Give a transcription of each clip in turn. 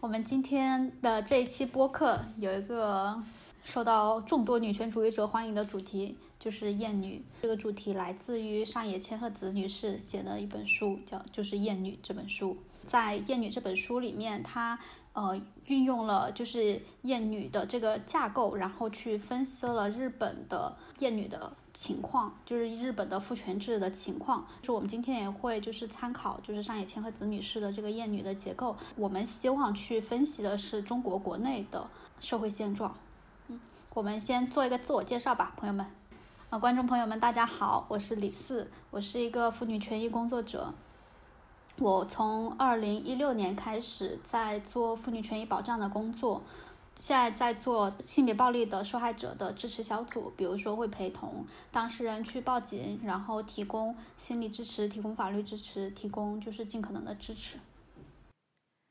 我们今天的这一期播客有一个受到众多女权主义者欢迎的主题，就是厌女。这个主题来自于上野千鹤子女士写的一本书，叫就是《厌女》这本书。在《厌女》这本书里面，她呃运用了就是厌女的这个架构，然后去分析了日本的厌女的情况，就是日本的父权制的情况。就我们今天也会就是参考就是上野千鹤子女士的这个厌女的结构，我们希望去分析的是中国国内的社会现状。嗯，我们先做一个自我介绍吧，朋友们。啊，观众朋友们，大家好，我是李四，我是一个妇女权益工作者。我从二零一六年开始在做妇女权益保障的工作，现在在做性别暴力的受害者的支持小组，比如说会陪同当事人去报警，然后提供心理支持、提供法律支持、提供就是尽可能的支持。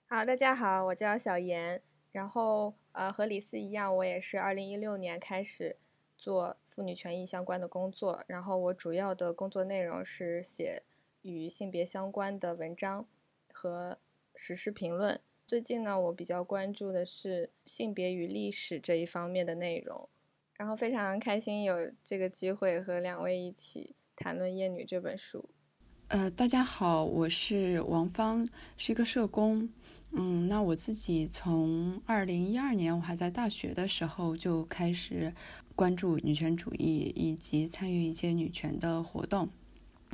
好，大家好，我叫小严，然后呃和李四一样，我也是二零一六年开始做妇女权益相关的工作，然后我主要的工作内容是写。与性别相关的文章和实时评论。最近呢，我比较关注的是性别与历史这一方面的内容。然后非常开心有这个机会和两位一起谈论《厌女》这本书。呃，大家好，我是王芳，是一个社工。嗯，那我自己从二零一二年我还在大学的时候就开始关注女权主义，以及参与一些女权的活动。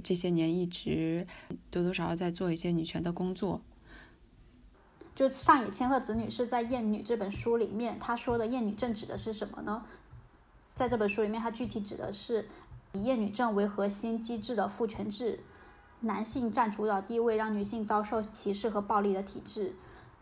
这些年一直多多少少在做一些女权的工作。就上野千鹤子女士在《厌女》这本书里面，她说的厌女症指的是什么呢？在这本书里面，它具体指的是以厌女症为核心机制的父权制，男性占主导地位，让女性遭受歧视和暴力的体制。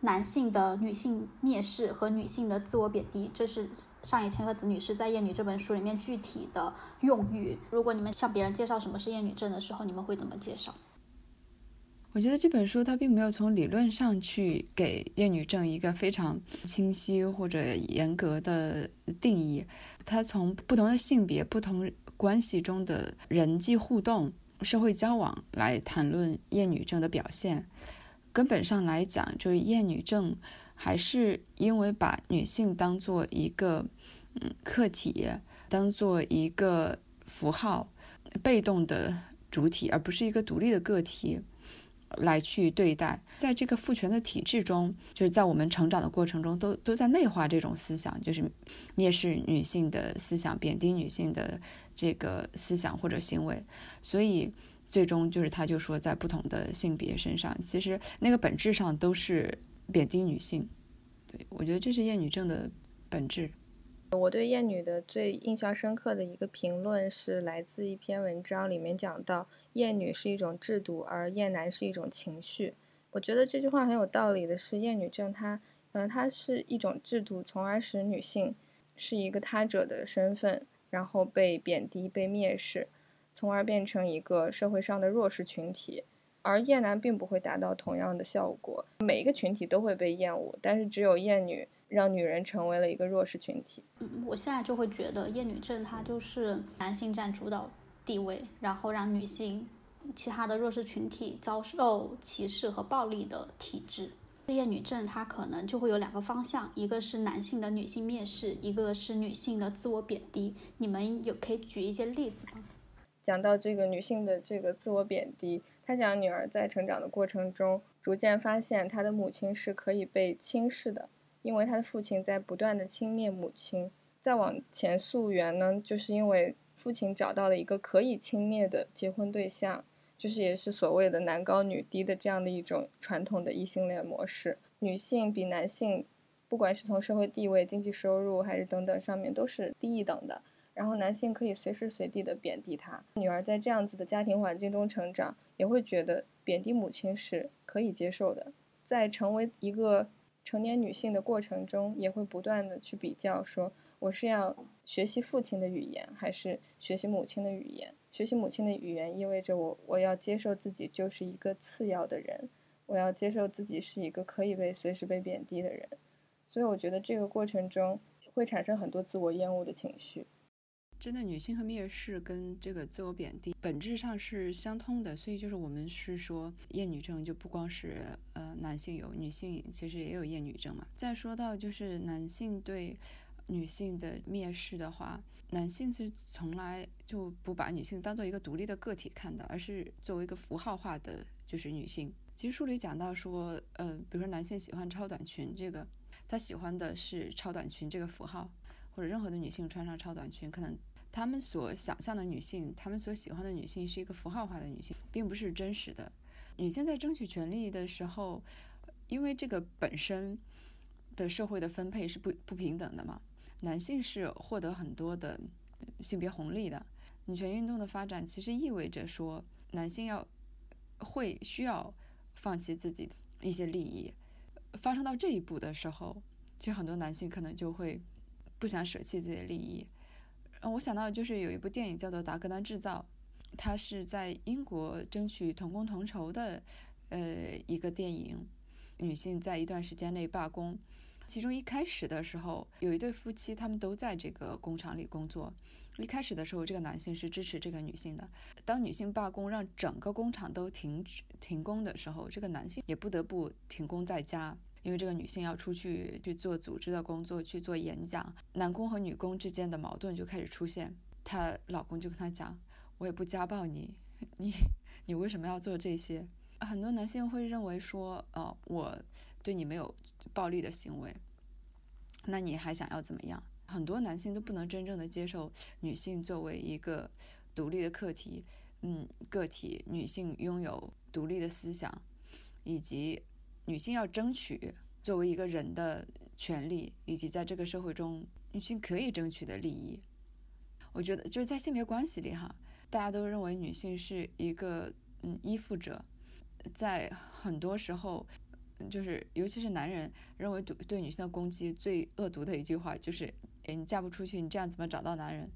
男性的女性蔑视和女性的自我贬低，这是上野千鹤子女士在《厌女》这本书里面具体的用语。如果你们向别人介绍什么是厌女症的时候，你们会怎么介绍？我觉得这本书它并没有从理论上去给厌女症一个非常清晰或者严格的定义，它从不同的性别、不同关系中的人际互动、社会交往来谈论厌女症的表现。根本上来讲，就是厌女症，还是因为把女性当做一个嗯客体，当做一个符号，被动的主体，而不是一个独立的个体来去对待。在这个父权的体制中，就是在我们成长的过程中，都都在内化这种思想，就是蔑视女性的思想，贬低女性的这个思想或者行为，所以。最终就是，他就说，在不同的性别身上，其实那个本质上都是贬低女性。对我觉得这是厌女症的本质。我对厌女的最印象深刻的一个评论是来自一篇文章，里面讲到厌女是一种制度，而厌男是一种情绪。我觉得这句话很有道理的是，厌女症它，嗯，它是一种制度，从而使女性是一个他者的身份，然后被贬低、被蔑视。从而变成一个社会上的弱势群体，而厌男并不会达到同样的效果。每一个群体都会被厌恶，但是只有厌女让女人成为了一个弱势群体。嗯，我现在就会觉得厌女症它就是男性占主导地位，然后让女性、其他的弱势群体遭受歧视和暴力的体制。厌女症它可能就会有两个方向，一个是男性的女性蔑视，一个是女性的自我贬低。你们有可以举一些例子吗？讲到这个女性的这个自我贬低，她讲女儿在成长的过程中，逐渐发现她的母亲是可以被轻视的，因为她的父亲在不断的轻蔑母亲。再往前溯源呢，就是因为父亲找到了一个可以轻蔑的结婚对象，就是也是所谓的男高女低的这样的一种传统的异性恋模式。女性比男性，不管是从社会地位、经济收入还是等等上面，都是低一等的。然后男性可以随时随地的贬低她，女儿在这样子的家庭环境中成长，也会觉得贬低母亲是可以接受的。在成为一个成年女性的过程中，也会不断的去比较，说我是要学习父亲的语言，还是学习母亲的语言？学习母亲的语言意味着我我要接受自己就是一个次要的人，我要接受自己是一个可以被随时被贬低的人。所以我觉得这个过程中会产生很多自我厌恶的情绪。针对女性和蔑视跟这个自我贬低本质上是相通的，所以就是我们是说厌女症就不光是呃男性有，女性其实也有厌女症嘛。再说到就是男性对女性的蔑视的话，男性是从来就不把女性当做一个独立的个体看的，而是作为一个符号化的，就是女性。其实书里讲到说，呃，比如说男性喜欢超短裙，这个他喜欢的是超短裙这个符号，或者任何的女性穿上超短裙，可能他们所想象的女性，他们所喜欢的女性是一个符号化的女性，并不是真实的。女性在争取权利的时候，因为这个本身的社会的分配是不不平等的嘛，男性是获得很多的性别红利的。女权运动的发展其实意味着说，男性要会需要。放弃自己的一些利益，发生到这一步的时候，其实很多男性可能就会不想舍弃自己的利益。嗯我想到就是有一部电影叫做《达格兰制造》，它是在英国争取同工同酬的呃一个电影，女性在一段时间内罢工。其中一开始的时候，有一对夫妻，他们都在这个工厂里工作。一开始的时候，这个男性是支持这个女性的。当女性罢工，让整个工厂都停止停工的时候，这个男性也不得不停工在家，因为这个女性要出去去做组织的工作，去做演讲。男工和女工之间的矛盾就开始出现。她老公就跟她讲：“我也不家暴你，你你为什么要做这些？”很多男性会认为说：“呃，我。”对你没有暴力的行为，那你还想要怎么样？很多男性都不能真正的接受女性作为一个独立的课题，嗯，个体，女性拥有独立的思想，以及女性要争取作为一个人的权利，以及在这个社会中女性可以争取的利益。我觉得就是在性别关系里哈，大家都认为女性是一个嗯依附者，在很多时候。就是，尤其是男人认为对对女性的攻击最恶毒的一句话就是：哎，你嫁不出去，你这样怎么找到男人？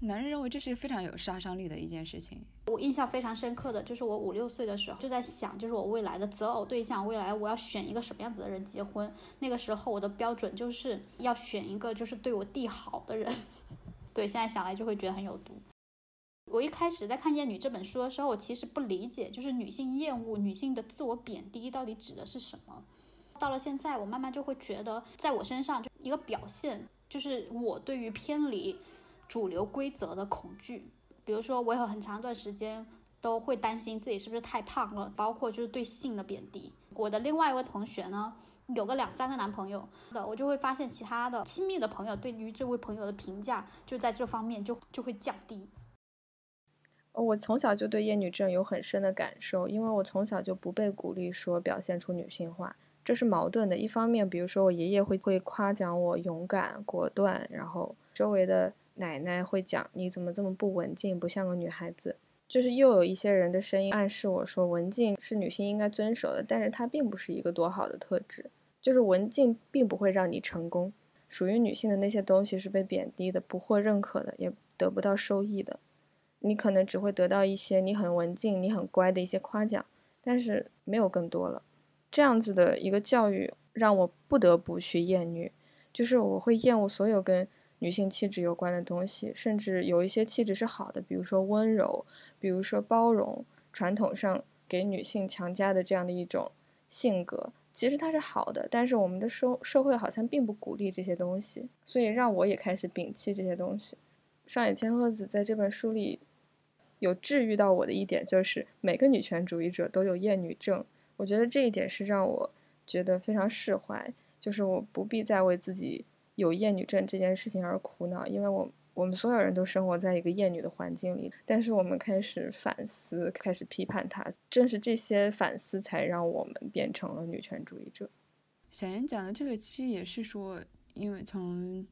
男人认为这是非常有杀伤力的一件事情。我印象非常深刻的就是我五六岁的时候就在想，就是我未来的择偶对象，未来我要选一个什么样子的人结婚。那个时候我的标准就是要选一个就是对我弟好的人。对，现在想来就会觉得很有毒。我一开始在看《厌女》这本书的时候，我其实不理解，就是女性厌恶、女性的自我贬低到底指的是什么。到了现在，我慢慢就会觉得，在我身上就一个表现，就是我对于偏离主流规则的恐惧。比如说，我有很长一段时间都会担心自己是不是太胖了，包括就是对性的贬低。我的另外一位同学呢，有个两三个男朋友的，我就会发现其他的亲密的朋友对于这位朋友的评价，就在这方面就就会降低。我从小就对厌女症有很深的感受，因为我从小就不被鼓励说表现出女性化，这是矛盾的。一方面，比如说我爷爷会会夸奖我勇敢果断，然后周围的奶奶会讲你怎么这么不文静，不像个女孩子。就是又有一些人的声音暗示我说文静是女性应该遵守的，但是它并不是一个多好的特质。就是文静并不会让你成功，属于女性的那些东西是被贬低的，不获认可的，也得不到收益的。你可能只会得到一些你很文静、你很乖的一些夸奖，但是没有更多了。这样子的一个教育让我不得不去厌女，就是我会厌恶所有跟女性气质有关的东西，甚至有一些气质是好的，比如说温柔，比如说包容，传统上给女性强加的这样的一种性格，其实它是好的，但是我们的社社会好像并不鼓励这些东西，所以让我也开始摒弃这些东西。上野千鹤子在这本书里。有治愈到我的一点就是，每个女权主义者都有厌女症。我觉得这一点是让我觉得非常释怀，就是我不必再为自己有厌女症这件事情而苦恼，因为我我们所有人都生活在一个厌女的环境里。但是我们开始反思，开始批判它，正是这些反思才让我们变成了女权主义者。小严讲的这个其实也是说，因为从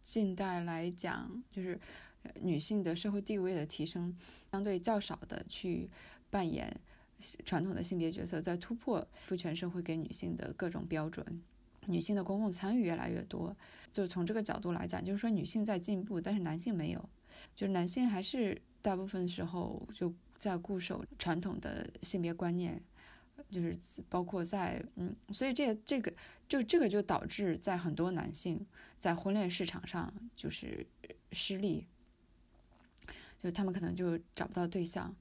近代来讲，就是。女性的社会地位的提升，相对较少的去扮演传统的性别角色，在突破父权社会给女性的各种标准，女性的公共参与越来越多。就从这个角度来讲，就是说女性在进步，但是男性没有，就是男性还是大部分时候就在固守传统的性别观念，就是包括在嗯，所以这这个就这个就导致在很多男性在婚恋市场上就是。失利，就他们可能就找不到对象，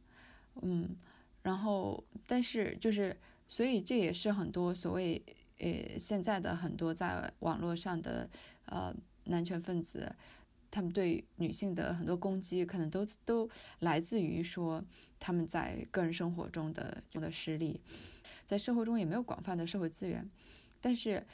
嗯，然后但是就是所以这也是很多所谓呃现在的很多在网络上的呃男权分子。他们对女性的很多攻击，可能都都来自于说他们在个人生活中的中的失利，在社会中也没有广泛的社会资源，但是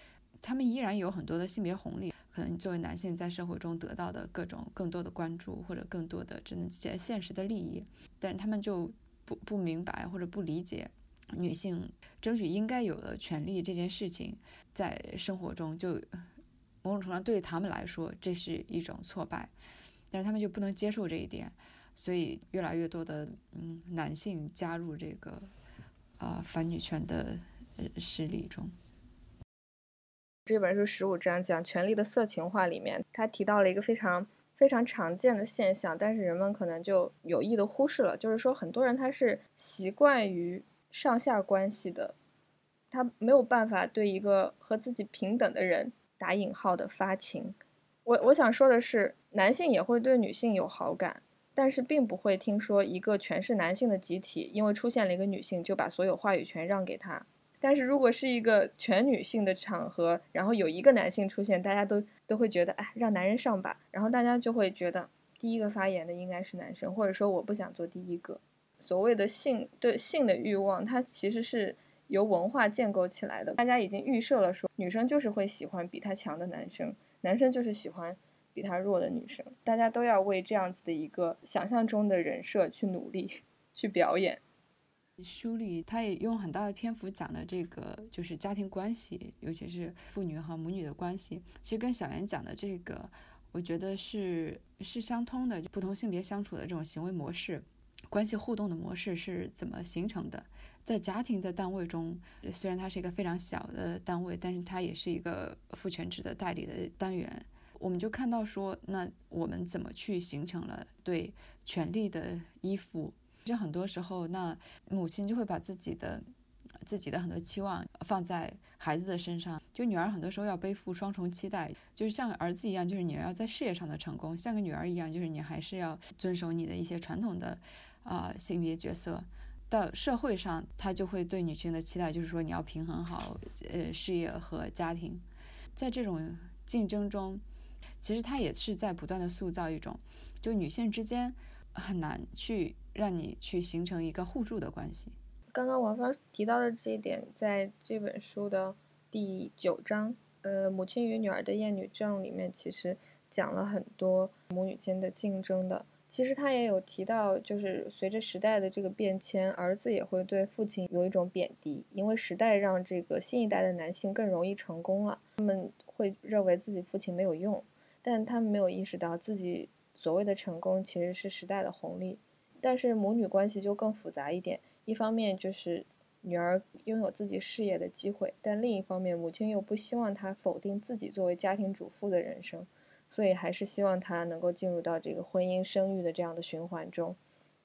他们依然有很多的性别红利，可能作为男性在社会中得到的各种更多的关注或者更多的真的现现实的利益，但他们就不不明白或者不理解女性争取应该有的权利这件事情，在生活中就。某种程度上，对他们来说，这是一种挫败，但是他们就不能接受这一点，所以越来越多的嗯男性加入这个啊反女权的势力中。这本书十五章讲权力的色情化里面，他提到了一个非常非常常见的现象，但是人们可能就有意的忽视了，就是说很多人他是习惯于上下关系的，他没有办法对一个和自己平等的人。打引号的发情，我我想说的是，男性也会对女性有好感，但是并不会听说一个全是男性的集体，因为出现了一个女性就把所有话语权让给他。但是如果是一个全女性的场合，然后有一个男性出现，大家都都会觉得，哎，让男人上吧，然后大家就会觉得第一个发言的应该是男生，或者说我不想做第一个。所谓的性对性的欲望，它其实是。由文化建构起来的，大家已经预设了说，女生就是会喜欢比她强的男生，男生就是喜欢比她弱的女生，大家都要为这样子的一个想象中的人设去努力，去表演。书里他也用很大的篇幅讲了这个，就是家庭关系，尤其是父女和母女的关系，其实跟小妍讲的这个，我觉得是是相通的，不同性别相处的这种行为模式。关系互动的模式是怎么形成的？在家庭的单位中，虽然它是一个非常小的单位，但是它也是一个父权制的代理的单元。我们就看到说，那我们怎么去形成了对权力的依附？其实很多时候，那母亲就会把自己的自己的很多期望放在孩子的身上。就女儿很多时候要背负双重期待，就是像儿子一样，就是你要在事业上的成功；像个女儿一样，就是你还是要遵守你的一些传统的。啊，性别角色到社会上，他就会对女性的期待就是说，你要平衡好呃事业和家庭。在这种竞争中，其实他也是在不断的塑造一种，就女性之间很难去让你去形成一个互助的关系。刚刚王芳提到的这一点，在这本书的第九章，呃，母亲与女儿的厌女症里面，其实讲了很多母女间的竞争的。其实他也有提到，就是随着时代的这个变迁，儿子也会对父亲有一种贬低，因为时代让这个新一代的男性更容易成功了，他们会认为自己父亲没有用，但他们没有意识到自己所谓的成功其实是时代的红利。但是母女关系就更复杂一点，一方面就是女儿拥有自己事业的机会，但另一方面母亲又不希望她否定自己作为家庭主妇的人生。所以还是希望她能够进入到这个婚姻生育的这样的循环中，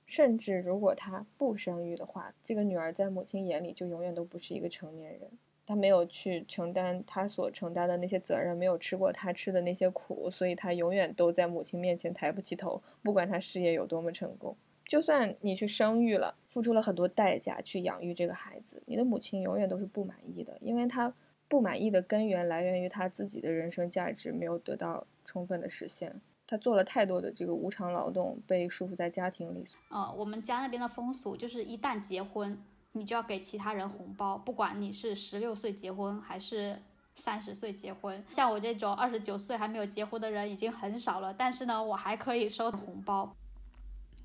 甚至如果她不生育的话，这个女儿在母亲眼里就永远都不是一个成年人，她没有去承担她所承担的那些责任，没有吃过她吃的那些苦，所以她永远都在母亲面前抬不起头，不管她事业有多么成功，就算你去生育了，付出了很多代价去养育这个孩子，你的母亲永远都是不满意的，因为她不满意的根源来源于她自己的人生价值没有得到。充分的实现，他做了太多的这个无偿劳动，被束缚在家庭里。呃，我们家那边的风俗就是，一旦结婚，你就要给其他人红包，不管你是十六岁结婚还是三十岁结婚。像我这种二十九岁还没有结婚的人已经很少了，但是呢，我还可以收红包。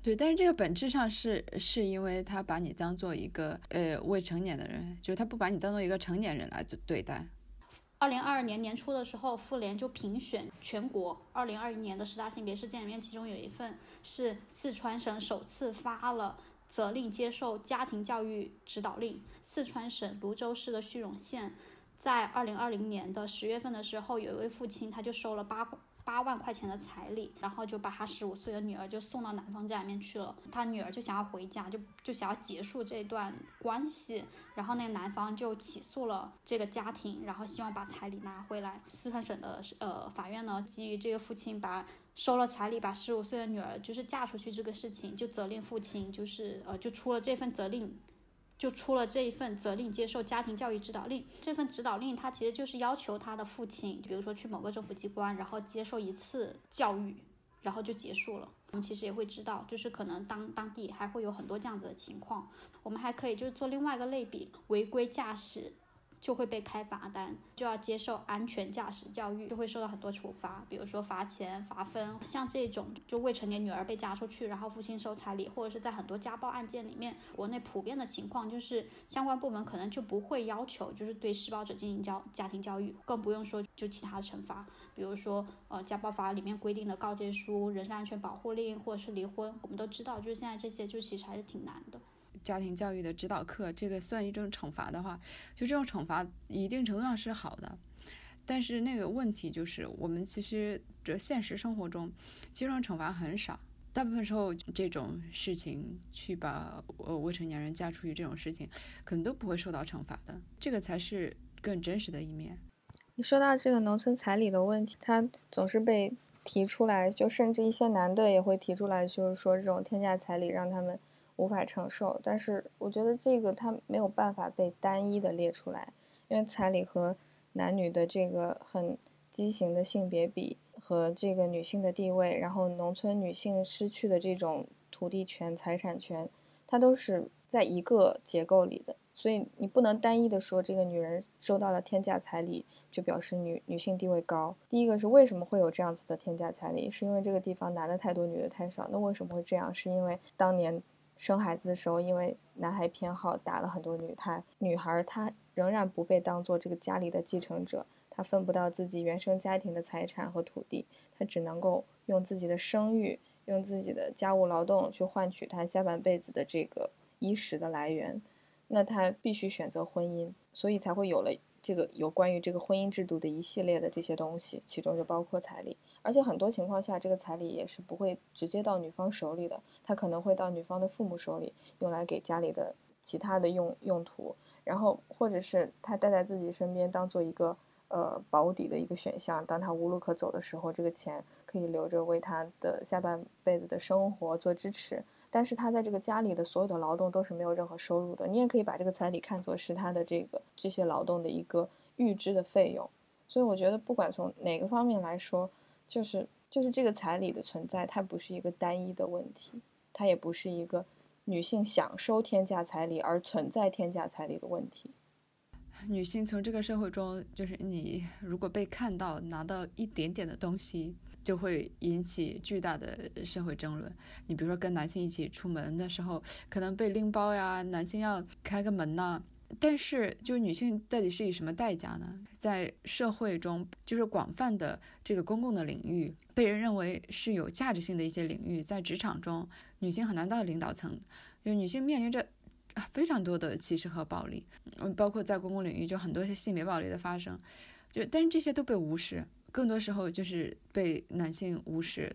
对，但是这个本质上是是因为他把你当做一个呃未成年的人，就是他不把你当做一个成年人来对待。二零二二年年初的时候，妇联就评选全国二零二一年的十大性别事件里面，其中有一份是四川省首次发了责令接受家庭教育指导令。四川省泸州市的叙永县，在二零二零年的十月份的时候，有一位父亲他就收了八八万块钱的彩礼，然后就把他十五岁的女儿就送到男方家里面去了。他女儿就想要回家，就就想要结束这段关系，然后那个男方就起诉了这个家庭，然后希望把彩礼拿回来。四川省的呃法院呢，基于这个父亲把收了彩礼，把十五岁的女儿就是嫁出去这个事情，就责令父亲就是呃就出了这份责令。就出了这一份责令，接受家庭教育指导令。这份指导令，它其实就是要求他的父亲，比如说去某个政府机关，然后接受一次教育，然后就结束了。我们其实也会知道，就是可能当当地还会有很多这样子的情况。我们还可以就是做另外一个类比，违规驾驶。就会被开罚单，就要接受安全驾驶教育，就会受到很多处罚，比如说罚钱、罚分。像这种就未成年女儿被嫁出去，然后父亲收彩礼，或者是在很多家暴案件里面，国内普遍的情况就是相关部门可能就不会要求，就是对施暴者进行教家庭教育，更不用说就其他的惩罚，比如说呃家暴法里面规定的告诫书、人身安全保护令，或者是离婚。我们都知道，就是现在这些就其实还是挺难的。家庭教育的指导课，这个算一种惩罚的话，就这种惩罚一定程度上是好的，但是那个问题就是，我们其实这现实生活中，这种惩罚很少，大部分时候这种事情去把呃未成年人嫁出去这种事情，可能都不会受到惩罚的，这个才是更真实的一面。你说到这个农村彩礼的问题，它总是被提出来，就甚至一些男的也会提出来，就是说这种天价彩礼让他们。无法承受，但是我觉得这个它没有办法被单一的列出来，因为彩礼和男女的这个很畸形的性别比和这个女性的地位，然后农村女性失去的这种土地权、财产权，它都是在一个结构里的，所以你不能单一的说这个女人收到了天价彩礼就表示女女性地位高。第一个是为什么会有这样子的天价彩礼，是因为这个地方男的太多，女的太少。那为什么会这样？是因为当年。生孩子的时候，因为男孩偏好打了很多女胎，女孩她仍然不被当做这个家里的继承者，她分不到自己原生家庭的财产和土地，她只能够用自己的生育，用自己的家务劳动去换取她下半辈子的这个衣食的来源，那她必须选择婚姻，所以才会有了。这个有关于这个婚姻制度的一系列的这些东西，其中就包括彩礼，而且很多情况下，这个彩礼也是不会直接到女方手里的，它可能会到女方的父母手里，用来给家里的其他的用用途，然后或者是他带在自己身边，当做一个呃保底的一个选项，当他无路可走的时候，这个钱可以留着为他的下半辈子的生活做支持。但是他在这个家里的所有的劳动都是没有任何收入的，你也可以把这个彩礼看作是他的这个这些劳动的一个预支的费用。所以我觉得不管从哪个方面来说，就是就是这个彩礼的存在，它不是一个单一的问题，它也不是一个女性想收天价彩礼而存在天价彩礼的问题。女性从这个社会中，就是你如果被看到拿到一点点的东西。就会引起巨大的社会争论。你比如说，跟男性一起出门的时候，可能被拎包呀，男性要开个门呐。但是，就女性到底是以什么代价呢？在社会中，就是广泛的这个公共的领域，被人认为是有价值性的一些领域，在职场中，女性很难到领导层，就女性面临着非常多的歧视和暴力。嗯，包括在公共领域，就很多性别暴力的发生，就但是这些都被无视。更多时候就是被男性无视。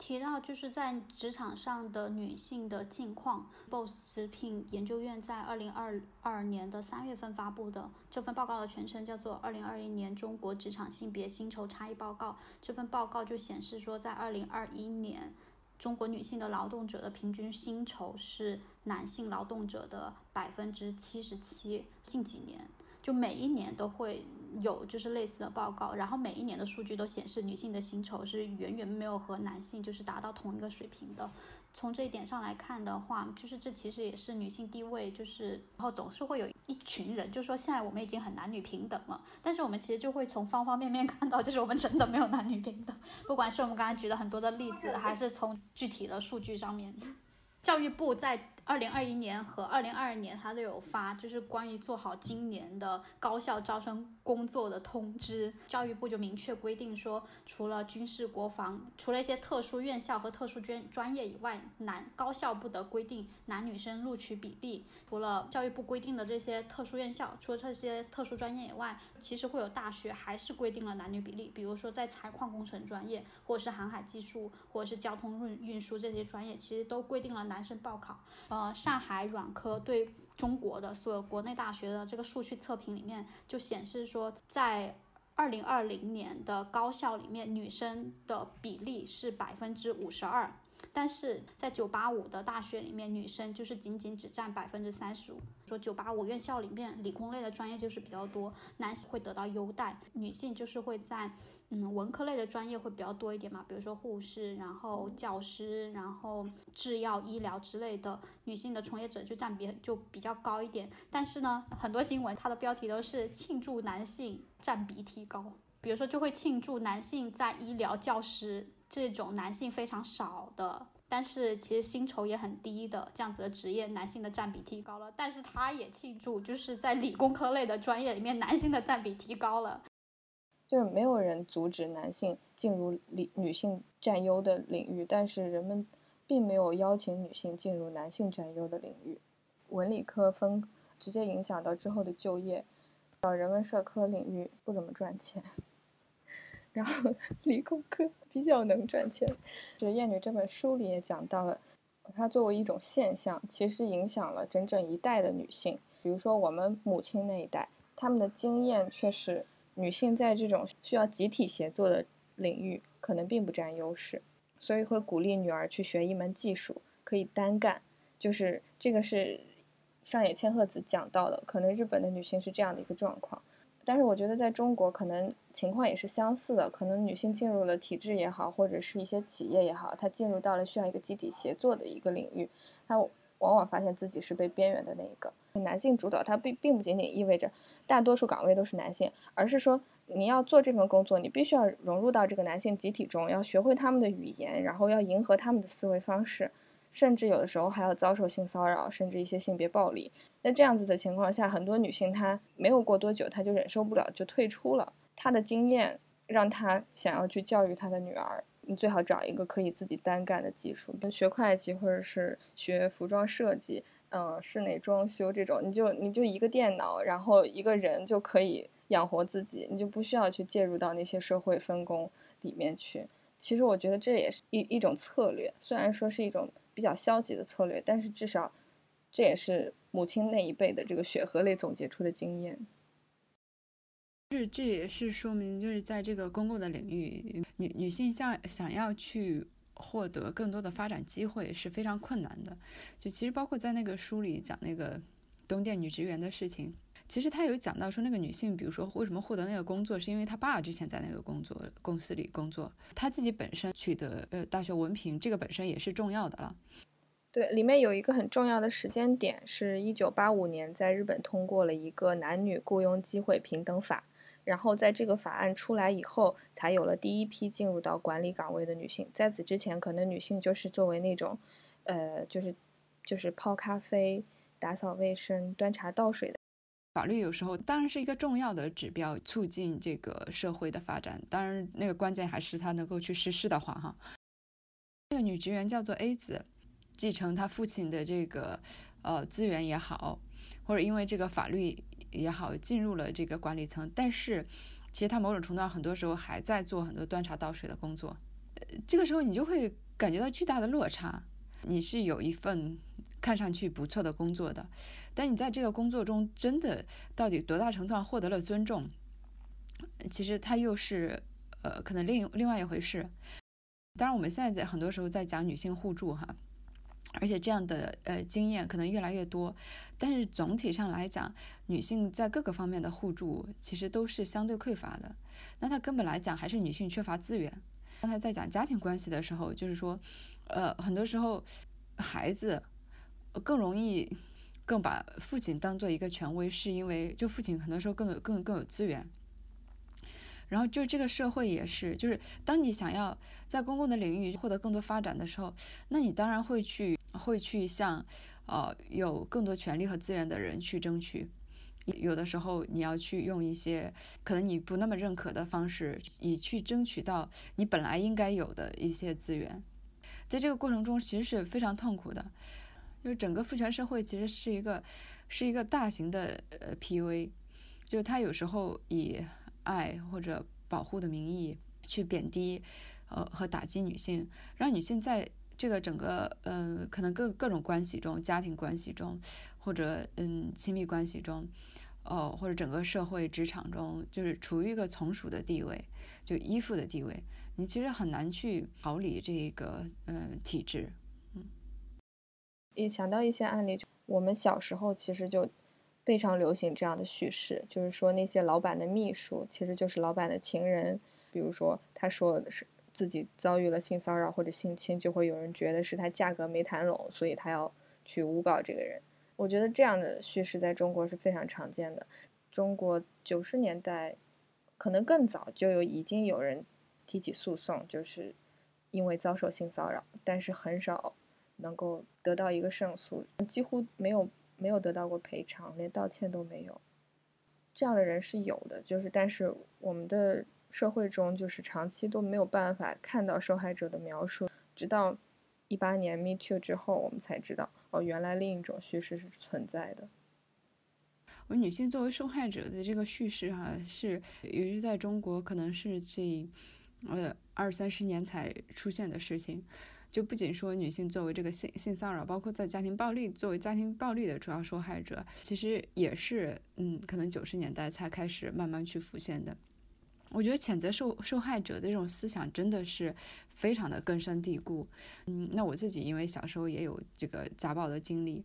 提到就是在职场上的女性的境况，BOSS 直聘研究院在二零二二年的三月份发布的这份报告的全称叫做《二零二一年中国职场性别薪酬差异报告》。这份报告就显示说，在二零二一年，中国女性的劳动者的平均薪酬是男性劳动者的百分之七十七。近几年。就每一年都会有就是类似的报告，然后每一年的数据都显示女性的薪酬是远远没有和男性就是达到同一个水平的。从这一点上来看的话，就是这其实也是女性地位就是，然后总是会有一群人就说现在我们已经很男女平等了，但是我们其实就会从方方面面看到，就是我们真的没有男女平等。不管是我们刚才举的很多的例子，还是从具体的数据上面。教育部在二零二一年和二零二二年，他都有发，就是关于做好今年的高校招生工作的通知。教育部就明确规定说，除了军事国防，除了一些特殊院校和特殊专专业以外，男高校不得规定男女生录取比例。除了教育部规定的这些特殊院校，除了这些特殊专业以外，其实会有大学还是规定了男女比例。比如说在采矿工程专业，或者是航海技术，或者是交通运运输这些专业，其实都规定了男生报考。呃，上海软科对中国的所有国内大学的这个数据测评里面就显示说，在二零二零年的高校里面，女生的比例是百分之五十二。但是在九八五的大学里面，女生就是仅仅只占百分之三十五。说九八五院校里面，理工类的专业就是比较多，男性会得到优待，女性就是会在嗯文科类的专业会比较多一点嘛，比如说护士，然后教师，然后制药、医疗之类的，女性的从业者就占比就比较高一点。但是呢，很多新闻它的标题都是庆祝男性占比提高，比如说就会庆祝男性在医疗、教师。这种男性非常少的，但是其实薪酬也很低的这样子的职业，男性的占比提高了。但是他也庆祝，就是在理工科类的专业里面，男性的占比提高了。就是没有人阻止男性进入女女性占优的领域，但是人们并没有邀请女性进入男性占优的领域。文理科分直接影响到之后的就业，呃，人文社科领域不怎么赚钱。然后 理工科比较能赚钱，就是《厌女》这本书里也讲到了，它作为一种现象，其实影响了整整一代的女性。比如说我们母亲那一代，她们的经验却是女性在这种需要集体协作的领域可能并不占优势，所以会鼓励女儿去学一门技术，可以单干。就是这个是上野千鹤子讲到的，可能日本的女性是这样的一个状况。但是我觉得在中国可能情况也是相似的，可能女性进入了体制也好，或者是一些企业也好，她进入到了需要一个集体协作的一个领域，她往往发现自己是被边缘的那一个。男性主导，它并并不仅仅意味着大多数岗位都是男性，而是说你要做这份工作，你必须要融入到这个男性集体中，要学会他们的语言，然后要迎合他们的思维方式。甚至有的时候还要遭受性骚扰，甚至一些性别暴力。那这样子的情况下，很多女性她没有过多久，她就忍受不了，就退出了。她的经验让她想要去教育她的女儿，你最好找一个可以自己单干的技术，学会计或者是学服装设计，嗯，室内装修这种，你就你就一个电脑，然后一个人就可以养活自己，你就不需要去介入到那些社会分工里面去。其实我觉得这也是一一种策略，虽然说是一种。比较消极的策略，但是至少这也是母亲那一辈的这个血和泪总结出的经验。是，这也是说明，就是在这个公共的领域，女女性想想要去获得更多的发展机会是非常困难的。就其实包括在那个书里讲那个东电女职员的事情。其实他有讲到说，那个女性，比如说为什么获得那个工作，是因为她爸之前在那个工作公司里工作，她自己本身取得呃大学文凭，这个本身也是重要的了。对，里面有一个很重要的时间点，是一九八五年，在日本通过了一个男女雇佣机会平等法，然后在这个法案出来以后，才有了第一批进入到管理岗位的女性。在此之前，可能女性就是作为那种，呃，就是就是泡咖啡、打扫卫生、端茶倒水的。法律有时候当然是一个重要的指标，促进这个社会的发展。当然，那个关键还是他能够去实施的话，哈。这个女职员叫做 A 子，继承她父亲的这个呃资源也好，或者因为这个法律也好，进入了这个管理层。但是，其实她某种程度上很多时候还在做很多端茶倒水的工作。呃，这个时候你就会感觉到巨大的落差。你是有一份看上去不错的工作的，但你在这个工作中真的到底多大程度上获得了尊重？其实它又是呃，可能另另外一回事。当然，我们现在在很多时候在讲女性互助哈，而且这样的呃经验可能越来越多。但是总体上来讲，女性在各个方面的互助其实都是相对匮乏的。那它根本来讲还是女性缺乏资源。刚才在讲家庭关系的时候，就是说。呃，很多时候，孩子更容易更把父亲当做一个权威，是因为就父亲很多时候更有更更有资源。然后就这个社会也是，就是当你想要在公共的领域获得更多发展的时候，那你当然会去会去向呃有更多权利和资源的人去争取。有的时候，你要去用一些可能你不那么认可的方式，以去争取到你本来应该有的一些资源。在这个过程中，其实是非常痛苦的。就整个父权社会其实是一个是一个大型的呃 PUA，就他有时候以爱或者保护的名义去贬低呃和打击女性，让女性在这个整个呃可能各各种关系中，家庭关系中。或者嗯，亲密关系中，哦，或者整个社会职场中，就是处于一个从属的地位，就依附的地位，你其实很难去逃离这个嗯体制，一。想到一些案例，我们小时候其实就非常流行这样的叙事，就是说那些老板的秘书其实就是老板的情人，比如说他说的是自己遭遇了性骚扰或者性侵，就会有人觉得是他价格没谈拢，所以他要去诬告这个人。我觉得这样的叙事在中国是非常常见的。中国九十年代，可能更早就有已经有人提起诉讼，就是因为遭受性骚扰，但是很少能够得到一个胜诉，几乎没有没有得到过赔偿，连道歉都没有。这样的人是有的，就是但是我们的社会中就是长期都没有办法看到受害者的描述，直到一八年 Me Too 之后，我们才知道。哦，原来另一种叙事是存在的。我女性作为受害者的这个叙事，哈，是由于在中国可能是这呃二三十年才出现的事情。就不仅说女性作为这个性性骚扰，包括在家庭暴力作为家庭暴力的主要受害者，其实也是嗯，可能九十年代才开始慢慢去浮现的。我觉得谴责受受害者的这种思想真的是非常的根深蒂固。嗯，那我自己因为小时候也有这个家暴的经历，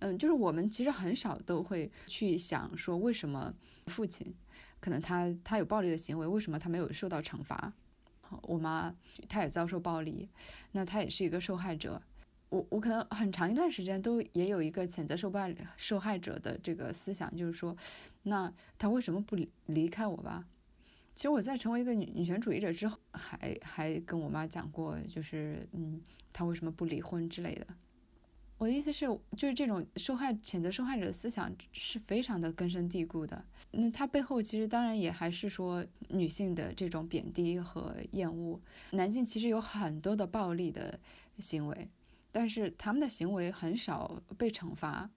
嗯，就是我们其实很少都会去想说为什么父亲可能他他有暴力的行为，为什么他没有受到惩罚？我妈她也遭受暴力，那她也是一个受害者。我我可能很长一段时间都也有一个谴责受暴受害者的这个思想，就是说，那他为什么不离开我吧？其实我在成为一个女女权主义者之后，还还跟我妈讲过，就是嗯，她为什么不离婚之类的。我的意思是，就是这种受害谴责受害者的思想是非常的根深蒂固的。那它背后其实当然也还是说女性的这种贬低和厌恶，男性其实有很多的暴力的行为，但是他们的行为很少被惩罚。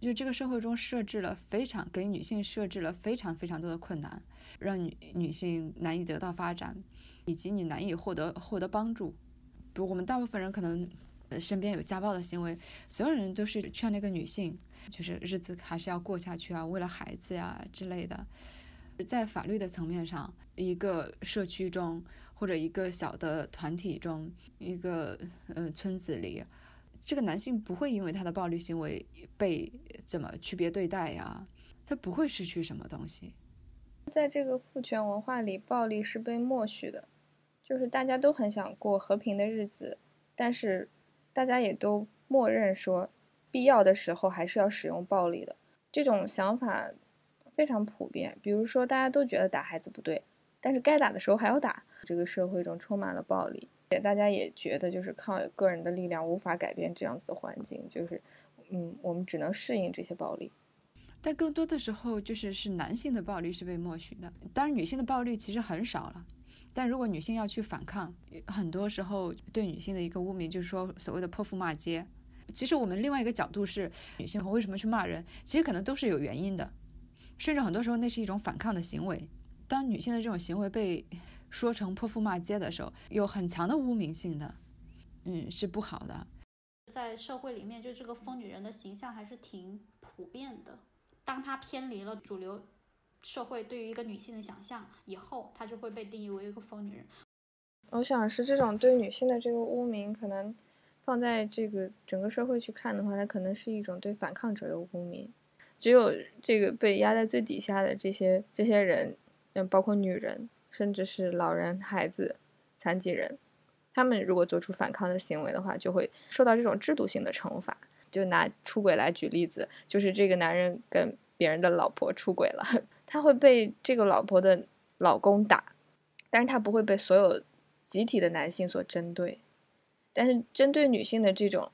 就这个社会中设置了非常给女性设置了非常非常多的困难，让女女性难以得到发展，以及你难以获得获得帮助。比如我们大部分人可能身边有家暴的行为，所有人都是劝那个女性，就是日子还是要过下去啊，为了孩子呀之类的。在法律的层面上，一个社区中或者一个小的团体中，一个呃村子里。这个男性不会因为他的暴力行为被怎么区别对待呀？他不会失去什么东西。在这个父权文化里，暴力是被默许的，就是大家都很想过和平的日子，但是大家也都默认说，必要的时候还是要使用暴力的。这种想法非常普遍。比如说，大家都觉得打孩子不对，但是该打的时候还要打。这个社会中充满了暴力。大家也觉得，就是靠个人的力量无法改变这样子的环境，就是，嗯，我们只能适应这些暴力。但更多的时候，就是是男性的暴力是被默许的。当然，女性的暴力其实很少了。但如果女性要去反抗，很多时候对女性的一个污名就是说所谓的泼妇骂街。其实我们另外一个角度是，女性为什么去骂人，其实可能都是有原因的，甚至很多时候那是一种反抗的行为。当女性的这种行为被说成泼妇骂街的时候，有很强的污名性的，嗯，是不好的。在社会里面，就这个疯女人的形象还是挺普遍的。当她偏离了主流社会对于一个女性的想象以后，她就会被定义为一个疯女人。我想是这种对女性的这个污名，可能放在这个整个社会去看的话，它可能是一种对反抗者的污名。只有这个被压在最底下的这些这些人，嗯，包括女人。甚至是老人、孩子、残疾人，他们如果做出反抗的行为的话，就会受到这种制度性的惩罚。就拿出轨来举例子，就是这个男人跟别人的老婆出轨了，他会被这个老婆的老公打，但是他不会被所有集体的男性所针对。但是针对女性的这种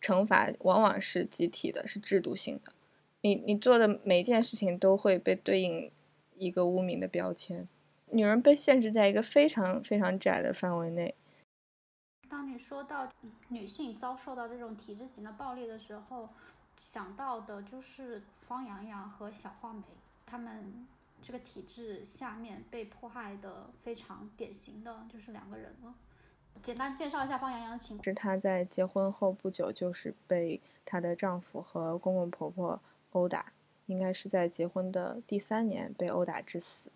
惩罚往往是集体的，是制度性的。你你做的每一件事情都会被对应一个污名的标签。女人被限制在一个非常非常窄的范围内。当你说到女性遭受到这种体制型的暴力的时候，想到的就是方洋洋和小花梅，他们这个体制下面被迫害的非常典型的就是两个人了。简单介绍一下方洋洋的情况：是她在结婚后不久就是被她的丈夫和公公婆婆殴打，应该是在结婚的第三年被殴打致死。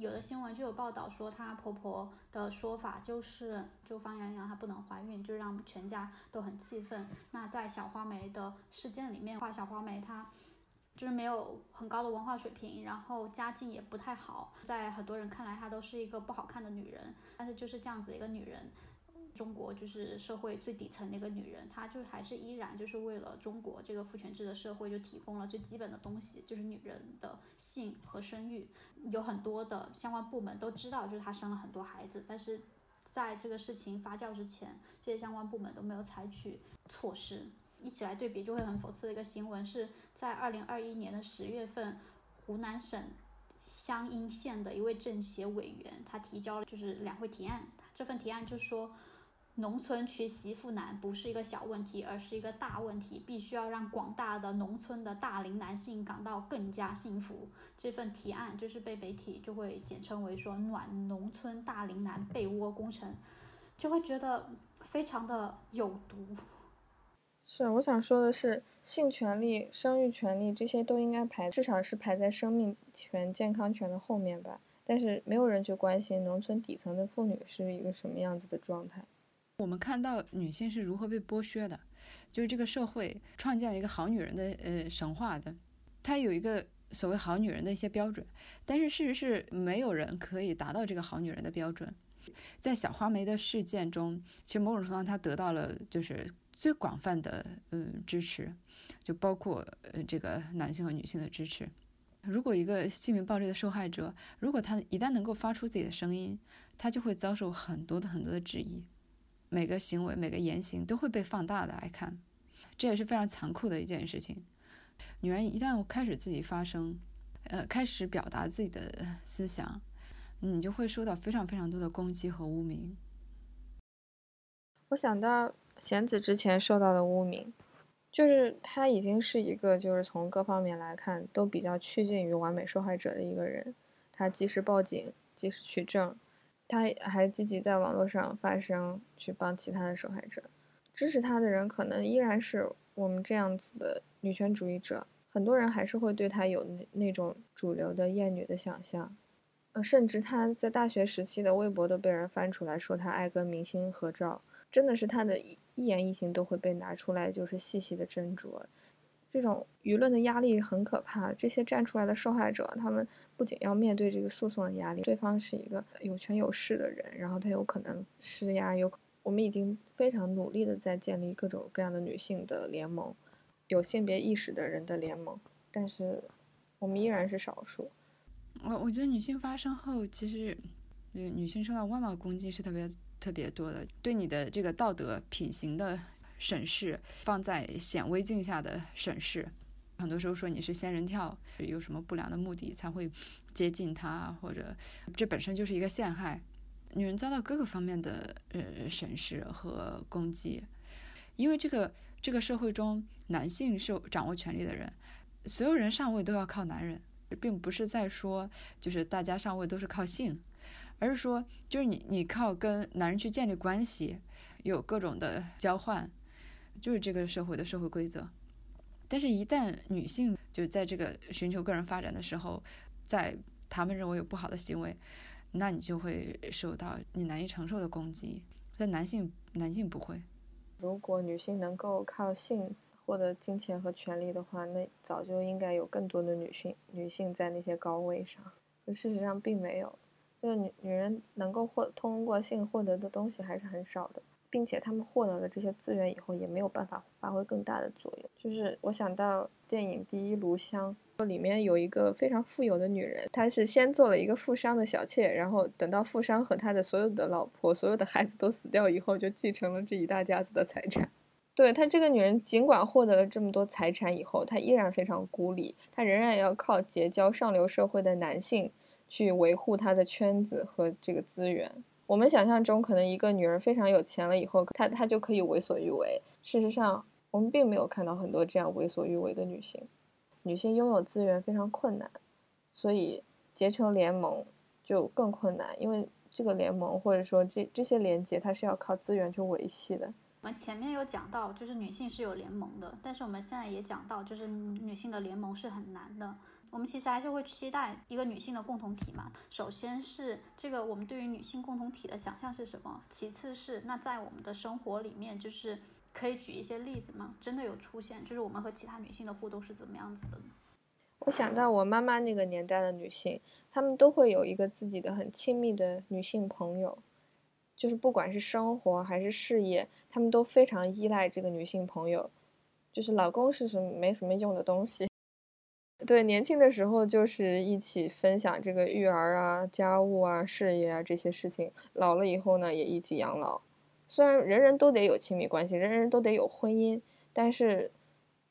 有的新闻就有报道说，她婆婆的说法就是，就方洋洋她不能怀孕，就让全家都很气愤。那在小花梅的事件里面，话小花梅她就是没有很高的文化水平，然后家境也不太好，在很多人看来，她都是一个不好看的女人。但是就是这样子一个女人。中国就是社会最底层的一个女人，她就还是依然就是为了中国这个父权制的社会，就提供了最基本的东西，就是女人的性和生育。有很多的相关部门都知道，就是她生了很多孩子，但是在这个事情发酵之前，这些相关部门都没有采取措施。一起来对比就会很讽刺的一个新闻，是在二零二一年的十月份，湖南省湘阴县的一位政协委员，他提交了就是两会提案，这份提案就说。农村娶媳妇难不是一个小问题，而是一个大问题，必须要让广大的农村的大龄男性感到更加幸福。这份提案就是被媒体就会简称为说“暖农村大龄男被窝工程”，就会觉得非常的有毒。是，我想说的是，性权利、生育权利这些都应该排，至少是排在生命权、健康权的后面吧。但是没有人去关心农村底层的妇女是一个什么样子的状态。我们看到女性是如何被剥削的，就是这个社会创建了一个好女人的呃神话的，它有一个所谓好女人的一些标准，但是事实是没有人可以达到这个好女人的标准。在小花梅的事件中，其实某种程度上她得到了就是最广泛的嗯支持，就包括呃这个男性和女性的支持。如果一个性别暴力的受害者，如果他一旦能够发出自己的声音，他就会遭受很多的很多的质疑。每个行为、每个言行都会被放大的来看，这也是非常残酷的一件事情。女人一旦开始自己发声，呃，开始表达自己的思想，你就会受到非常非常多的攻击和污名。我想到贤子之前受到的污名，就是他已经是一个就是从各方面来看都比较趋近于完美受害者的一个人，他及时报警，及时取证。他还积极在网络上发声，去帮其他的受害者。支持他的人可能依然是我们这样子的女权主义者，很多人还是会对他有那那种主流的厌女的想象。呃，甚至他在大学时期的微博都被人翻出来说他爱跟明星合照，真的是他的一言一行都会被拿出来，就是细细的斟酌。这种舆论的压力很可怕。这些站出来的受害者，他们不仅要面对这个诉讼的压力，对方是一个有权有势的人，然后他有可能施压。有我们已经非常努力的在建立各种各样的女性的联盟，有性别意识的人的联盟，但是我们依然是少数。我我觉得女性发声后，其实女女性受到外貌攻击是特别特别多的，对你的这个道德品行的。审视放在显微镜下的审视，很多时候说你是仙人跳，有什么不良的目的才会接近他，或者这本身就是一个陷害。女人遭到各个方面的呃审视和攻击，因为这个这个社会中男性是掌握权力的人，所有人上位都要靠男人，并不是在说就是大家上位都是靠性，而是说就是你你靠跟男人去建立关系，有各种的交换。就是这个社会的社会规则，但是，一旦女性就在这个寻求个人发展的时候，在他们认为有不好的行为，那你就会受到你难以承受的攻击。但男性，男性不会。如果女性能够靠性获得金钱和权利的话，那早就应该有更多的女性女性在那些高位上。可事实上并没有，就是女女人能够获通过性获得的东西还是很少的。并且他们获得了这些资源以后，也没有办法发挥更大的作用。就是我想到电影《第一炉香》，里面有一个非常富有的女人，她是先做了一个富商的小妾，然后等到富商和他的所有的老婆、所有的孩子都死掉以后，就继承了这一大家子的财产。对她这个女人，尽管获得了这么多财产以后，她依然非常孤立，她仍然要靠结交上流社会的男性去维护她的圈子和这个资源。我们想象中，可能一个女人非常有钱了以后，她她就可以为所欲为。事实上，我们并没有看到很多这样为所欲为的女性。女性拥有资源非常困难，所以结成联盟就更困难，因为这个联盟或者说这这些连接，它是要靠资源去维系的。我们前面有讲到，就是女性是有联盟的，但是我们现在也讲到，就是女性的联盟是很难的。我们其实还是会期待一个女性的共同体嘛。首先是这个我们对于女性共同体的想象是什么？其次是那在我们的生活里面，就是可以举一些例子吗？真的有出现，就是我们和其他女性的互动是怎么样子的呢？我想到我妈妈那个年代的女性，她们都会有一个自己的很亲密的女性朋友，就是不管是生活还是事业，她们都非常依赖这个女性朋友。就是老公是什么没什么用的东西。对，年轻的时候就是一起分享这个育儿啊、家务啊、事业啊这些事情。老了以后呢，也一起养老。虽然人人都得有亲密关系，人人都得有婚姻，但是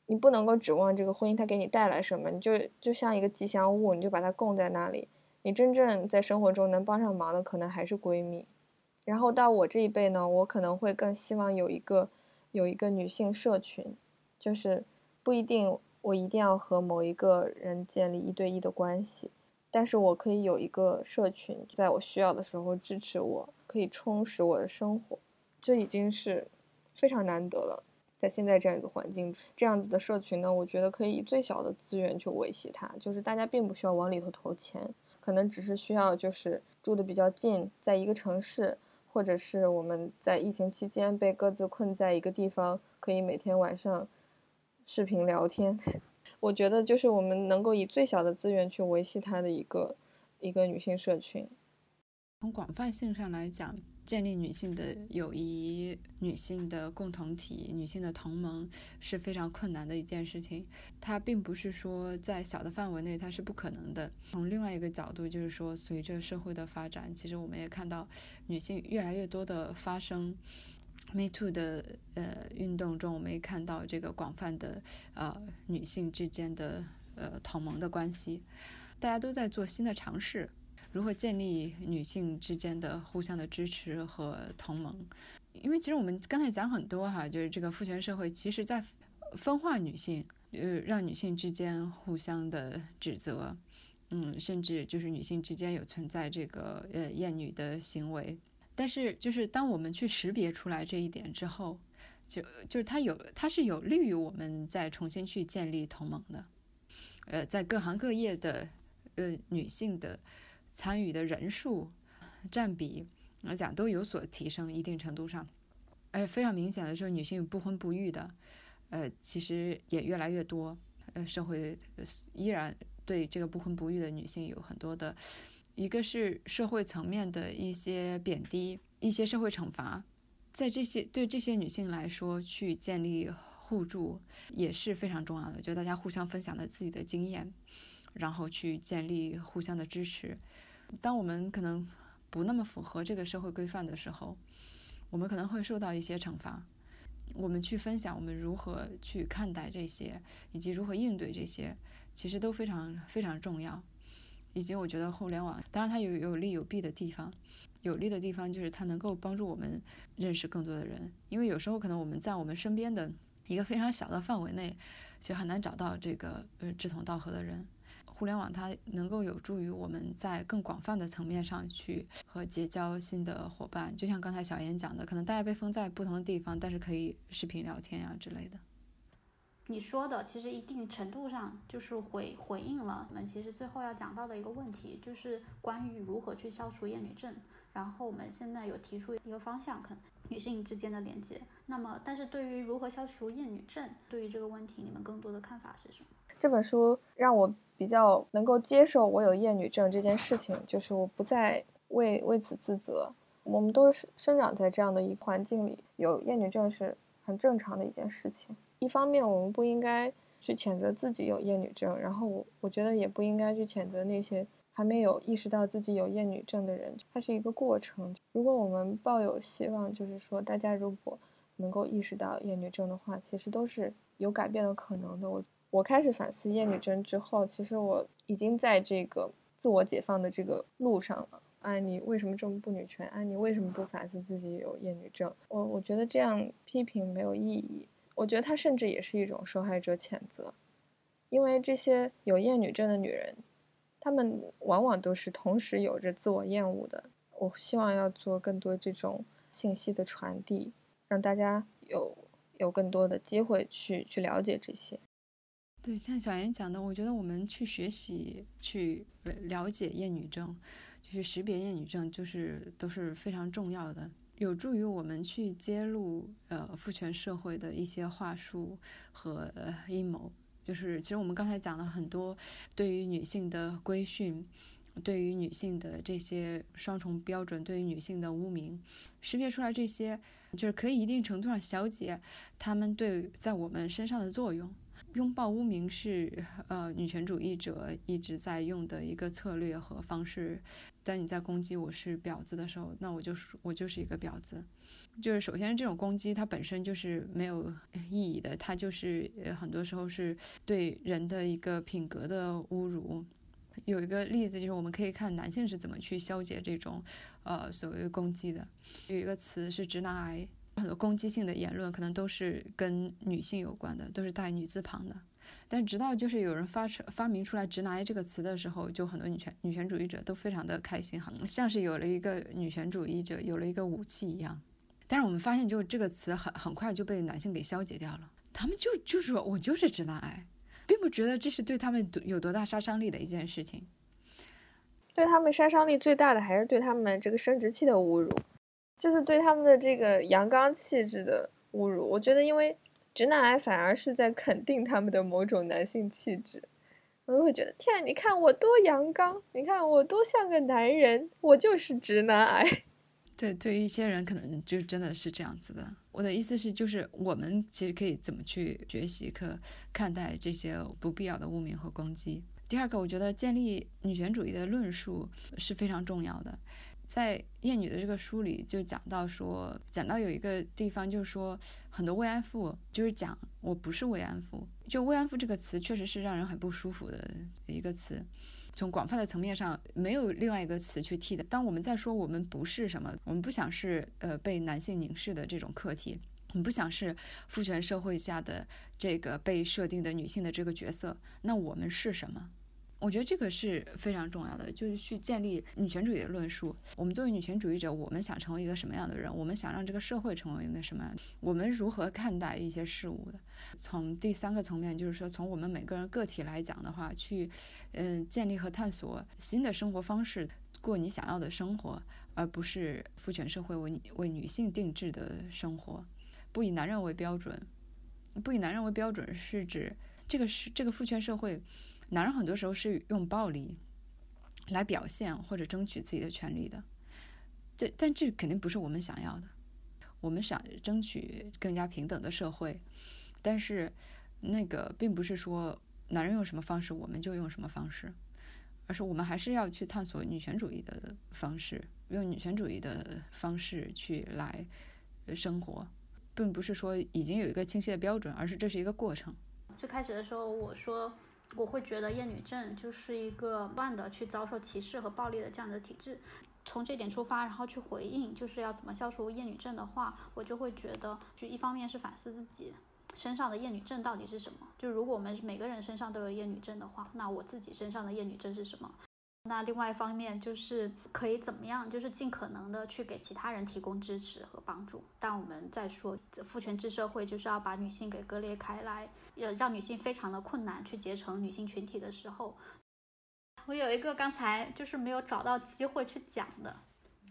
你不能够指望这个婚姻它给你带来什么。你就就像一个吉祥物，你就把它供在那里。你真正在生活中能帮上忙的，可能还是闺蜜。然后到我这一辈呢，我可能会更希望有一个有一个女性社群，就是不一定。我一定要和某一个人建立一对一的关系，但是我可以有一个社群，在我需要的时候支持我，可以充实我的生活，这已经是非常难得了。在现在这样一个环境，这样子的社群呢，我觉得可以以最小的资源去维系它，就是大家并不需要往里头投钱，可能只是需要就是住的比较近，在一个城市，或者是我们在疫情期间被各自困在一个地方，可以每天晚上。视频聊天，我觉得就是我们能够以最小的资源去维系它的一个一个女性社群。从广泛性上来讲，建立女性的友谊、女性的共同体、女性的同盟是非常困难的一件事情。它并不是说在小的范围内它是不可能的。从另外一个角度，就是说随着社会的发展，其实我们也看到女性越来越多的发生。Me Too 的呃运动中，我们也看到这个广泛的呃女性之间的呃同盟的关系，大家都在做新的尝试，如何建立女性之间的互相的支持和同盟。因为其实我们刚才讲很多哈，就是这个父权社会其实在分化女性，呃，让女性之间互相的指责，嗯，甚至就是女性之间有存在这个呃厌女的行为。但是，就是当我们去识别出来这一点之后，就就是它有，它是有利于我们再重新去建立同盟的。呃，在各行各业的呃女性的参与的人数占比来讲，都有所提升，一定程度上，哎，非常明显的就是女性不婚不育的，呃，其实也越来越多。呃，社会依然对这个不婚不育的女性有很多的。一个是社会层面的一些贬低、一些社会惩罚，在这些对这些女性来说，去建立互助也是非常重要的。就大家互相分享的自己的经验，然后去建立互相的支持。当我们可能不那么符合这个社会规范的时候，我们可能会受到一些惩罚。我们去分享我们如何去看待这些，以及如何应对这些，其实都非常非常重要。以及我觉得互联网，当然它有有利有弊的地方。有利的地方就是它能够帮助我们认识更多的人，因为有时候可能我们在我们身边的一个非常小的范围内，就很难找到这个呃志同道合的人。互联网它能够有助于我们在更广泛的层面上去和结交新的伙伴。就像刚才小严讲的，可能大家被封在不同的地方，但是可以视频聊天啊之类的。你说的其实一定程度上就是回回应了我们其实最后要讲到的一个问题，就是关于如何去消除厌女症。然后我们现在有提出一个方向，可能女性之间的连接。那么，但是对于如何消除厌女症，对于这个问题，你们更多的看法是什么？这本书让我比较能够接受我有厌女症这件事情，就是我不再为为此自责。我们都是生长在这样的一个环境里，有厌女症是很正常的一件事情。一方面，我们不应该去谴责自己有厌女症，然后我我觉得也不应该去谴责那些还没有意识到自己有厌女症的人。它是一个过程。如果我们抱有希望，就是说大家如果能够意识到厌女症的话，其实都是有改变的可能的。我我开始反思厌女症之后，其实我已经在这个自我解放的这个路上了。哎，你为什么这么不女权？哎，你为什么不反思自己有厌女症？我我觉得这样批评没有意义。我觉得它甚至也是一种受害者谴责，因为这些有厌女症的女人，她们往往都是同时有着自我厌恶的。我希望要做更多这种信息的传递，让大家有有更多的机会去去了解这些。对，像小严讲的，我觉得我们去学习、去了解厌女症。去识别厌女症，就是都是非常重要的，有助于我们去揭露呃父权社会的一些话术和阴谋。就是其实我们刚才讲了很多对于女性的规训，对于女性的这些双重标准，对于女性的污名，识别出来这些，就是可以一定程度上消解他们对在我们身上的作用。拥抱污名是呃女权主义者一直在用的一个策略和方式。当你在攻击我是婊子的时候，那我就是我就是一个婊子。就是首先这种攻击它本身就是没有意义的，它就是很多时候是对人的一个品格的侮辱。有一个例子就是我们可以看男性是怎么去消解这种呃所谓攻击的。有一个词是直男癌。很多攻击性的言论可能都是跟女性有关的，都是带女字旁的。但直到就是有人发出发明出来“直男癌”这个词的时候，就很多女权女权主义者都非常的开心，哈，像是有了一个女权主义者有了一个武器一样。但是我们发现，就这个词很很快就被男性给消解掉了。他们就就说我就是直男癌，并不觉得这是对他们有多大杀伤力的一件事情。对他们杀伤力最大的还是对他们这个生殖器的侮辱。就是对他们的这个阳刚气质的侮辱，我觉得，因为直男癌反而是在肯定他们的某种男性气质，我就会觉得，天，你看我多阳刚，你看我多像个男人，我就是直男癌。对，对于一些人可能就真的是这样子的。我的意思是，就是我们其实可以怎么去学习、可看待这些不必要的污名和攻击。第二个，我觉得建立女权主义的论述是非常重要的。在厌女的这个书里就讲到说，讲到有一个地方就是说，很多慰安妇就是讲我不是慰安妇，就慰安妇这个词确实是让人很不舒服的一个词，从广泛的层面上没有另外一个词去替代。当我们在说我们不是什么，我们不想是呃被男性凝视的这种客体，我们不想是父权社会下的这个被设定的女性的这个角色，那我们是什么？我觉得这个是非常重要的，就是去建立女权主义的论述。我们作为女权主义者，我们想成为一个什么样的人？我们想让这个社会成为一个什么样？我们如何看待一些事物的？从第三个层面，就是说从我们每个人个体来讲的话，去嗯建立和探索新的生活方式，过你想要的生活，而不是父权社会为你为女性定制的生活，不以男人为标准。不以男人为标准是指这个是这个父权社会。男人很多时候是用暴力来表现或者争取自己的权利的，这但这肯定不是我们想要的。我们想争取更加平等的社会，但是那个并不是说男人用什么方式我们就用什么方式，而是我们还是要去探索女权主义的方式，用女权主义的方式去来生活，并不是说已经有一个清晰的标准，而是这是一个过程。最开始的时候我说。我会觉得厌女症就是一个不断的去遭受歧视和暴力的这样的体质。从这点出发，然后去回应，就是要怎么消除厌女症的话，我就会觉得，就一方面是反思自己身上的厌女症到底是什么。就如果我们每个人身上都有厌女症的话，那我自己身上的厌女症是什么？那另外一方面就是可以怎么样，就是尽可能的去给其他人提供支持和帮助。但我们在说父权制社会就是要把女性给割裂开来，要让女性非常的困难去结成女性群体的时候，我有一个刚才就是没有找到机会去讲的，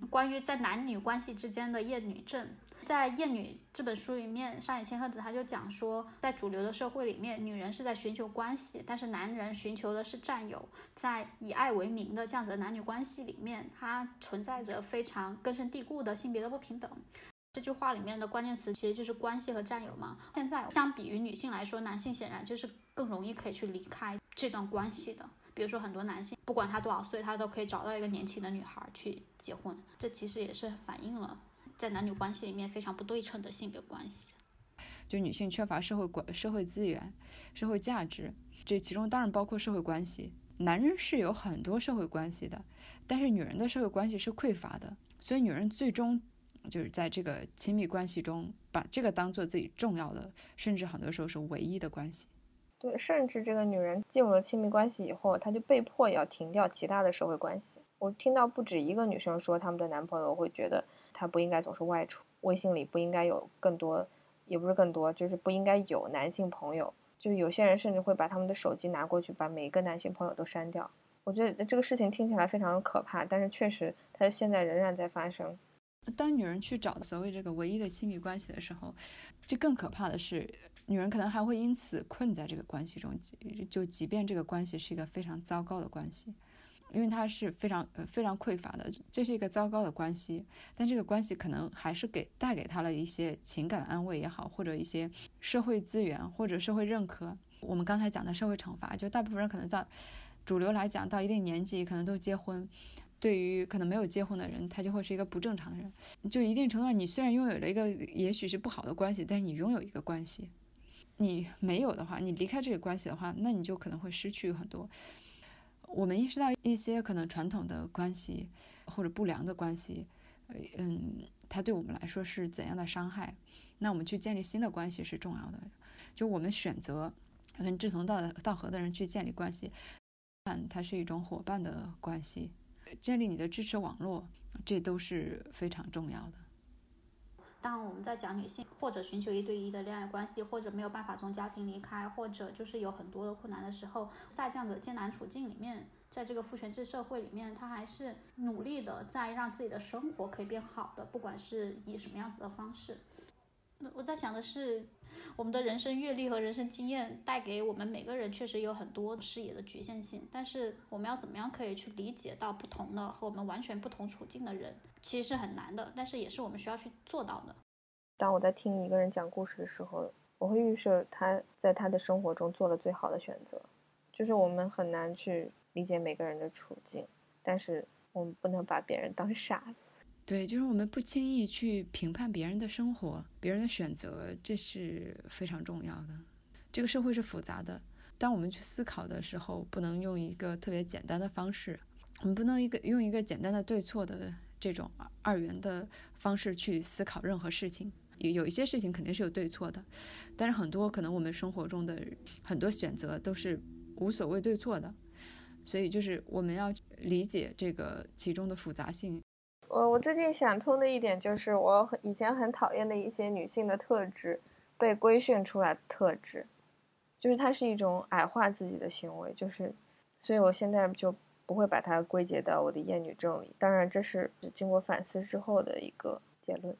关于在男女关系之间的厌女症。在《厌女》这本书里面，上野千鹤子他就讲说，在主流的社会里面，女人是在寻求关系，但是男人寻求的是占有。在以爱为名的这样子的男女关系里面，它存在着非常根深蒂固的性别的不平等。这句话里面的关键词其实就是关系和占有嘛。现在相比于女性来说，男性显然就是更容易可以去离开这段关系的。比如说很多男性，不管他多少岁，他都可以找到一个年轻的女孩去结婚。这其实也是反映了。在男女关系里面非常不对称的性别关系。就女性缺乏社会管、社会资源、社会价值，这其中当然包括社会关系。男人是有很多社会关系的，但是女人的社会关系是匮乏的，所以女人最终就是在这个亲密关系中，把这个当做自己重要的，甚至很多时候是唯一的关系。对，甚至这个女人进入了亲密关系以后，她就被迫要停掉其他的社会关系。我听到不止一个女生说，她们的男朋友会觉得他不应该总是外出，微信里不应该有更多，也不是更多，就是不应该有男性朋友。就有些人甚至会把他们的手机拿过去，把每一个男性朋友都删掉。我觉得这个事情听起来非常的可怕，但是确实，它现在仍然在发生。当女人去找所谓这个唯一的亲密关系的时候，这更可怕的是，女人可能还会因此困在这个关系中，就即便这个关系是一个非常糟糕的关系。因为他是非常呃非常匮乏的，这是一个糟糕的关系，但这个关系可能还是给带给他了一些情感的安慰也好，或者一些社会资源或者社会认可。我们刚才讲的社会惩罚，就大部分人可能到主流来讲到一定年纪可能都结婚，对于可能没有结婚的人，他就会是一个不正常的人。就一定程度上，你虽然拥有了一个也许是不好的关系，但是你拥有一个关系，你没有的话，你离开这个关系的话，那你就可能会失去很多。我们意识到一些可能传统的关系或者不良的关系，嗯，它对我们来说是怎样的伤害？那我们去建立新的关系是重要的。就我们选择跟志同道道合的人去建立关系，但它是一种伙伴的关系，建立你的支持网络，这都是非常重要的。当我们在讲女性或者寻求一对一的恋爱关系，或者没有办法从家庭离开，或者就是有很多的困难的时候，在这样的艰难处境里面，在这个父权制社会里面，她还是努力的在让自己的生活可以变好的，不管是以什么样子的方式。我在想的是，我们的人生阅历和人生经验带给我们每个人确实有很多视野的局限性，但是我们要怎么样可以去理解到不同的和我们完全不同处境的人，其实是很难的，但是也是我们需要去做到的。当我在听一个人讲故事的时候，我会预设他在他的生活中做了最好的选择，就是我们很难去理解每个人的处境，但是我们不能把别人当傻子。对，就是我们不轻易去评判别人的生活、别人的选择，这是非常重要的。这个社会是复杂的，当我们去思考的时候，不能用一个特别简单的方式，我们不能一个用一个简单的对错的这种二元的方式去思考任何事情。有有一些事情肯定是有对错的，但是很多可能我们生活中的很多选择都是无所谓对错的，所以就是我们要理解这个其中的复杂性。我我最近想通的一点就是，我以前很讨厌的一些女性的特质，被规训出来的特质，就是它是一种矮化自己的行为，就是，所以我现在就不会把它归结到我的厌女症里。当然，这是经过反思之后的一个结论。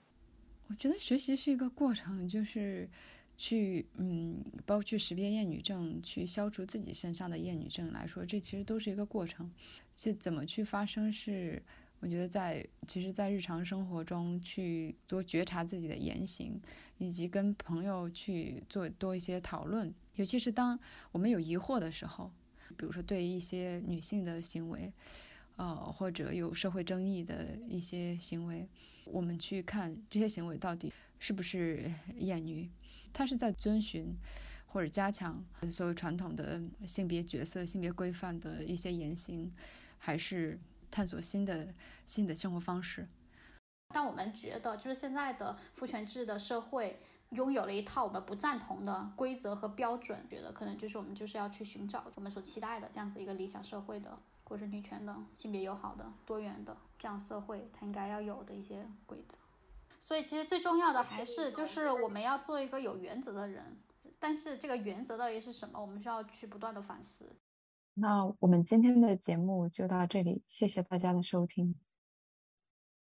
我觉得学习是一个过程，就是去嗯，包括去识别厌女症，去消除自己身上的厌女症来说，这其实都是一个过程。是怎么去发生是？我觉得在其实，在日常生活中去多觉察自己的言行，以及跟朋友去做多一些讨论，尤其是当我们有疑惑的时候，比如说对一些女性的行为，呃，或者有社会争议的一些行为，我们去看这些行为到底是不是厌女，她是在遵循或者加强所谓传统的性别角色、性别规范的一些言行，还是？探索新的新的生活方式。但我们觉得，就是现在的父权制的社会拥有了一套我们不赞同的规则和标准，觉得可能就是我们就是要去寻找我们所期待的这样子一个理想社会的，或者女权的、性别友好的、多元的这样社会，它应该要有的一些规则。所以，其实最重要的还是就是我们要做一个有原则的人。但是，这个原则到底是什么？我们需要去不断的反思。那我们今天的节目就到这里，谢谢大家的收听。